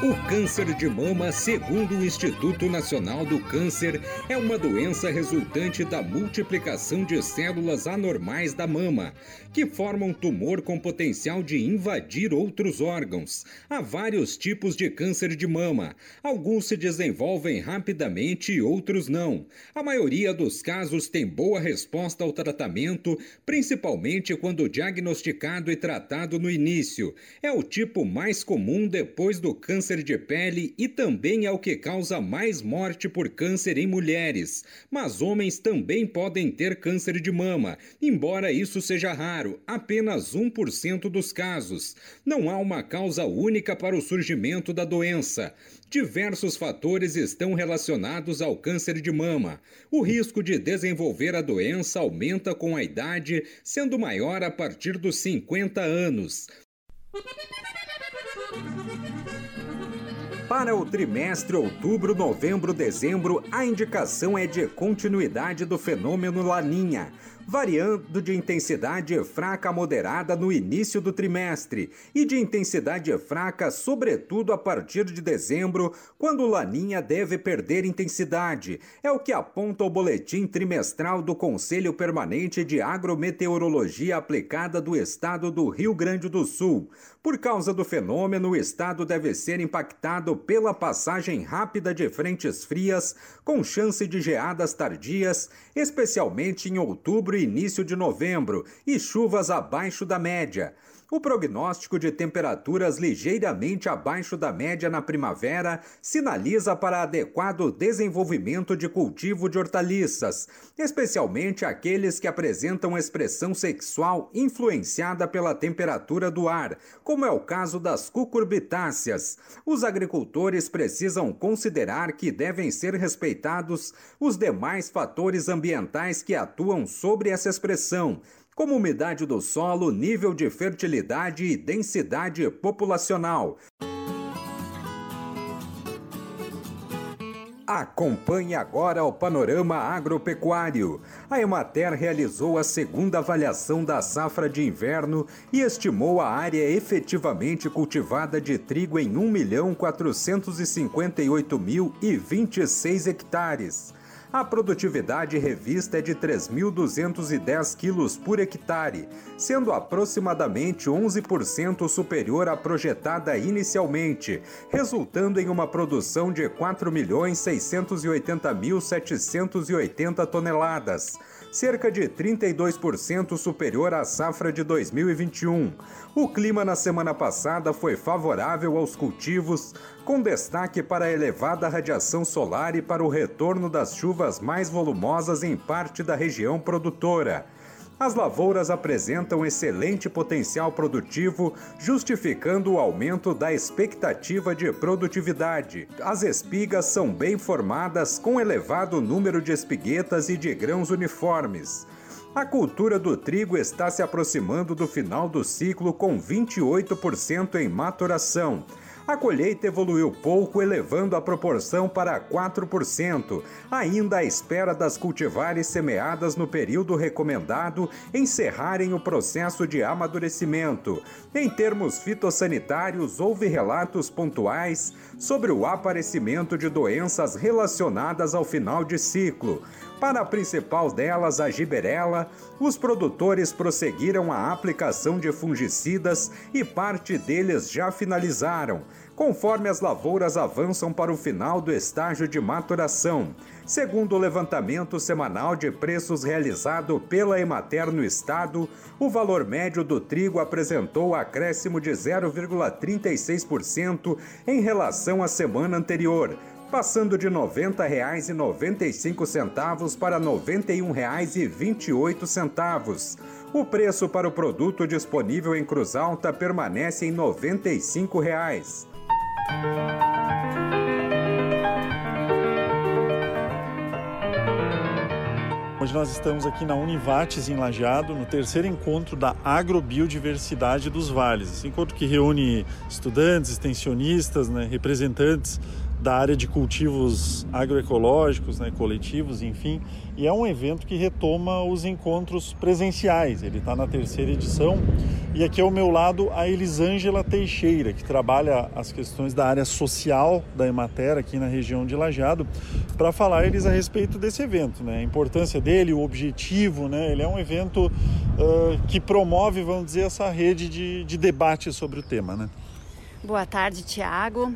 O câncer de mama, segundo o Instituto Nacional do Câncer, é uma doença resultante da multiplicação de células anormais da mama, que formam tumor com potencial de invadir outros órgãos. Há vários tipos de câncer de mama. Alguns se desenvolvem rapidamente e outros não. A maioria dos casos tem boa resposta ao tratamento, principalmente quando diagnosticado e tratado no início. É o tipo mais comum depois do câncer câncer de pele e também é o que causa mais morte por câncer em mulheres. Mas homens também podem ter câncer de mama, embora isso seja raro, apenas 1% dos casos. Não há uma causa única para o surgimento da doença. Diversos fatores estão relacionados ao câncer de mama. O risco de desenvolver a doença aumenta com a idade, sendo maior a partir dos 50 anos. Para o trimestre outubro, novembro, dezembro, a indicação é de continuidade do fenômeno Laninha variando de intensidade fraca a moderada no início do trimestre e de intensidade fraca, sobretudo a partir de dezembro, quando Laninha deve perder intensidade. É o que aponta o boletim trimestral do Conselho Permanente de Agrometeorologia Aplicada do Estado do Rio Grande do Sul. Por causa do fenômeno, o estado deve ser impactado pela passagem rápida de frentes frias, com chance de geadas tardias, especialmente em outubro início de novembro e chuvas abaixo da média. O prognóstico de temperaturas ligeiramente abaixo da média na primavera sinaliza para adequado desenvolvimento de cultivo de hortaliças, especialmente aqueles que apresentam expressão sexual influenciada pela temperatura do ar, como é o caso das cucurbitáceas. Os agricultores precisam considerar que devem ser respeitados os demais fatores ambientais que atuam sobre essa expressão, como umidade do solo, nível de fertilidade e densidade populacional. Acompanhe agora o panorama agropecuário. A Emater realizou a segunda avaliação da safra de inverno e estimou a área efetivamente cultivada de trigo em 1.458.026 hectares. A produtividade revista é de 3.210 quilos por hectare, sendo aproximadamente 11% superior à projetada inicialmente, resultando em uma produção de 4.680.780 toneladas cerca de 32% superior à safra de 2021. O clima na semana passada foi favorável aos cultivos, com destaque para a elevada radiação solar e para o retorno das chuvas mais volumosas em parte da região produtora. As lavouras apresentam excelente potencial produtivo, justificando o aumento da expectativa de produtividade. As espigas são bem formadas, com elevado número de espiguetas e de grãos uniformes. A cultura do trigo está se aproximando do final do ciclo com 28% em maturação. A colheita evoluiu pouco, elevando a proporção para 4%, ainda à espera das cultivares semeadas no período recomendado encerrarem o processo de amadurecimento. Em termos fitossanitários, houve relatos pontuais sobre o aparecimento de doenças relacionadas ao final de ciclo. Para a principal delas, a giberela, os produtores prosseguiram a aplicação de fungicidas e parte deles já finalizaram, conforme as lavouras avançam para o final do estágio de maturação. Segundo o levantamento semanal de preços realizado pela Emater no estado, o valor médio do trigo apresentou acréscimo de 0,36% em relação à semana anterior passando de R$ 90,95 para R$ 91,28. O preço para o produto disponível em Cruz Alta permanece em 95 reais. Hoje nós estamos aqui na Univates em Lajeado, no terceiro encontro da agrobiodiversidade dos vales. Encontro que reúne estudantes, extensionistas, né, representantes da área de cultivos agroecológicos, né, coletivos, enfim. E é um evento que retoma os encontros presenciais. Ele está na terceira edição. E aqui ao meu lado a Elisângela Teixeira, que trabalha as questões da área social da Emater aqui na região de Lajeado, para falar eles a respeito desse evento, né? a importância dele, o objetivo. Né? Ele é um evento uh, que promove, vamos dizer, essa rede de, de debate sobre o tema. Né? Boa tarde, Tiago.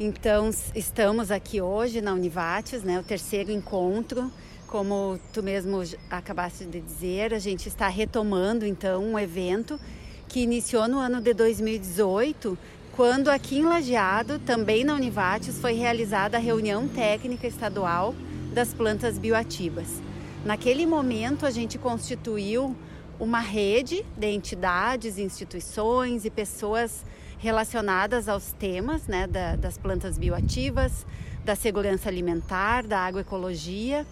Então, estamos aqui hoje na Univates, né, o terceiro encontro. Como tu mesmo acabaste de dizer, a gente está retomando então um evento que iniciou no ano de 2018, quando aqui em Lajeado, também na Univates, foi realizada a reunião técnica estadual das plantas bioativas. Naquele momento, a gente constituiu uma rede de entidades, instituições e pessoas relacionadas aos temas né, da, das plantas bioativas, da segurança alimentar, da agroecologia.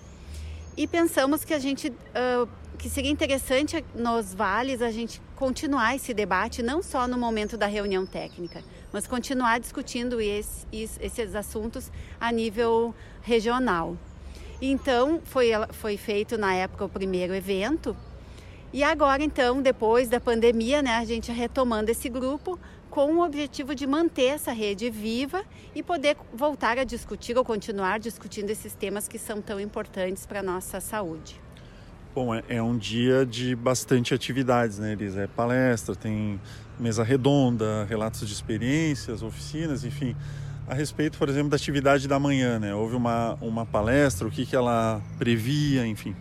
E pensamos que a gente uh, que seria interessante nos vales a gente continuar esse debate não só no momento da reunião técnica, mas continuar discutindo esse, esses assuntos a nível regional. Então foi, foi feito na época o primeiro evento e agora então depois da pandemia, né, a gente retomando esse grupo com o objetivo de manter essa rede viva e poder voltar a discutir ou continuar discutindo esses temas que são tão importantes para a nossa saúde. Bom, é, é, um dia de bastante atividades, né, Elisa? É palestra, tem mesa redonda, relatos de experiências, oficinas, enfim. A respeito, por exemplo, da atividade da manhã, né? Houve uma, uma palestra, o que, que ela previa, enfim.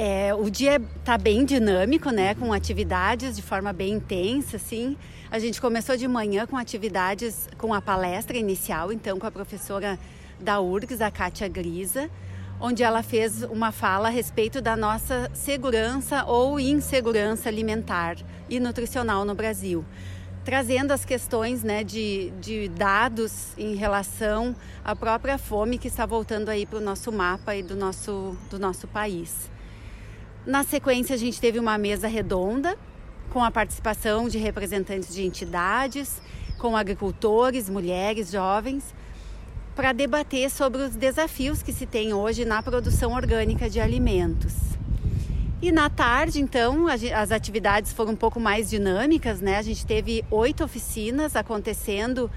É, o dia está bem dinâmico, né? Com atividades de forma bem intensa, assim. A gente começou de manhã com atividades, com a palestra inicial, então com a professora da URGS, a Kátia Grisa, onde ela fez uma fala a respeito da nossa segurança ou insegurança alimentar e nutricional no Brasil trazendo as questões né, de, de dados em relação à própria fome que está voltando aí para o nosso mapa e do nosso, do nosso país. Na sequência, a gente teve uma mesa redonda com a participação de representantes de entidades, com agricultores, mulheres, jovens, para debater sobre os desafios que se tem hoje na produção orgânica de alimentos. E na tarde, então, as atividades foram um pouco mais dinâmicas, né? A gente teve oito oficinas acontecendo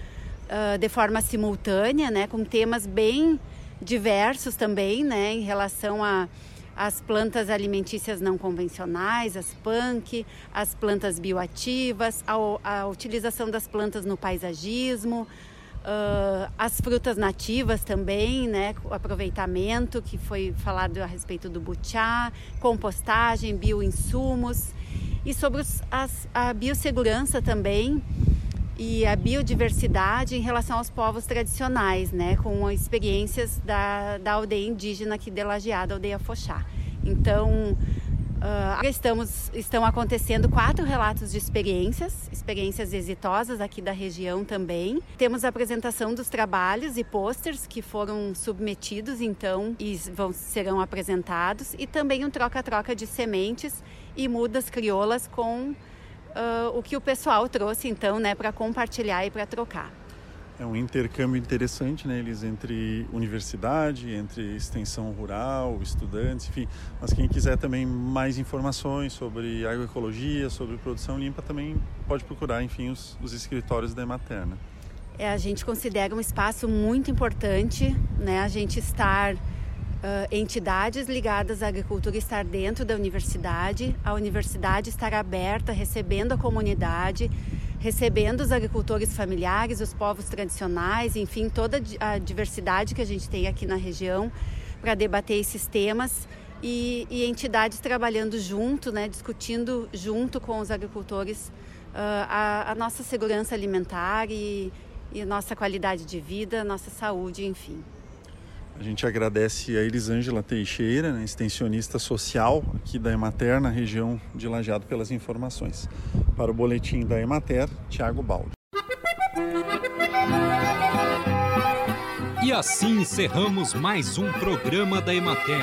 uh, de forma simultânea, né? Com temas bem diversos também, né? Em relação a as plantas alimentícias não convencionais, as punk, as plantas bioativas, a, a utilização das plantas no paisagismo, uh, as frutas nativas também, né, o aproveitamento que foi falado a respeito do butiá, compostagem, bioinsumos. E sobre os, as, a biossegurança também e a biodiversidade em relação aos povos tradicionais, né, com experiências da, da aldeia indígena aqui de Lajeado, aldeia Fochá. Então, uh, estamos, estão acontecendo quatro relatos de experiências, experiências exitosas aqui da região também. Temos a apresentação dos trabalhos e posters que foram submetidos, então, e vão, serão apresentados, e também um troca-troca de sementes e mudas crioulas com uh, o que o pessoal trouxe então, né, para compartilhar e para trocar. É um intercâmbio interessante, né, eles entre universidade, entre extensão rural, estudantes, enfim. Mas quem quiser também mais informações sobre agroecologia, sobre produção limpa, também pode procurar, enfim, os, os escritórios da Ematerna. É, a gente considera um espaço muito importante, né, a gente estar uh, entidades ligadas à agricultura estar dentro da universidade, a universidade estar aberta, recebendo a comunidade, recebendo os agricultores familiares, os povos tradicionais, enfim, toda a diversidade que a gente tem aqui na região para debater esses temas e, e, entidades trabalhando junto, né, discutindo junto com os agricultores uh, a, a, nossa segurança alimentar e, e nossa qualidade de vida, nossa saúde, enfim. A gente agradece a Elisângela Teixeira, né, extensionista social aqui da Emater, na região de Lajeado, pelas informações. Para o boletim da Emater, Tiago Baldi. E assim encerramos mais um programa da Emater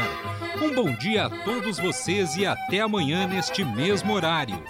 Um bom dia a todos vocês e até amanhã neste mesmo horário.